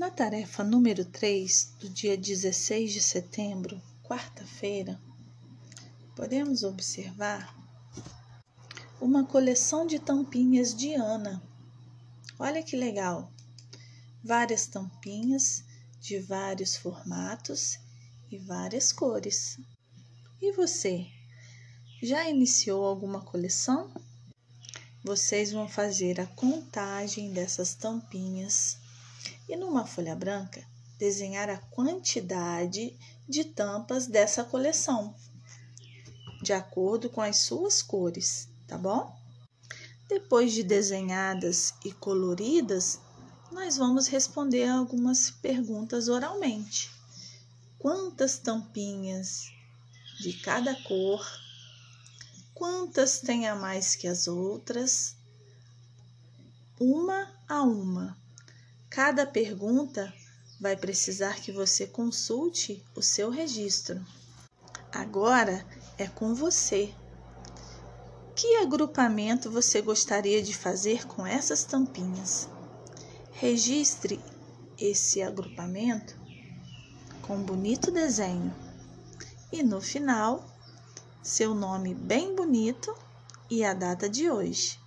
Na tarefa número 3, do dia 16 de setembro, quarta-feira, podemos observar uma coleção de tampinhas de Ana. Olha que legal! Várias tampinhas de vários formatos e várias cores. E você? Já iniciou alguma coleção? Vocês vão fazer a contagem dessas tampinhas e numa folha branca desenhar a quantidade de tampas dessa coleção, de acordo com as suas cores, tá bom? Depois de desenhadas e coloridas, nós vamos responder algumas perguntas oralmente. Quantas tampinhas de cada cor quantas tem a mais que as outras, uma a uma. Cada pergunta vai precisar que você consulte o seu registro. Agora é com você. Que agrupamento você gostaria de fazer com essas tampinhas? Registre esse agrupamento com um bonito desenho e no final seu nome bem bonito e a data de hoje.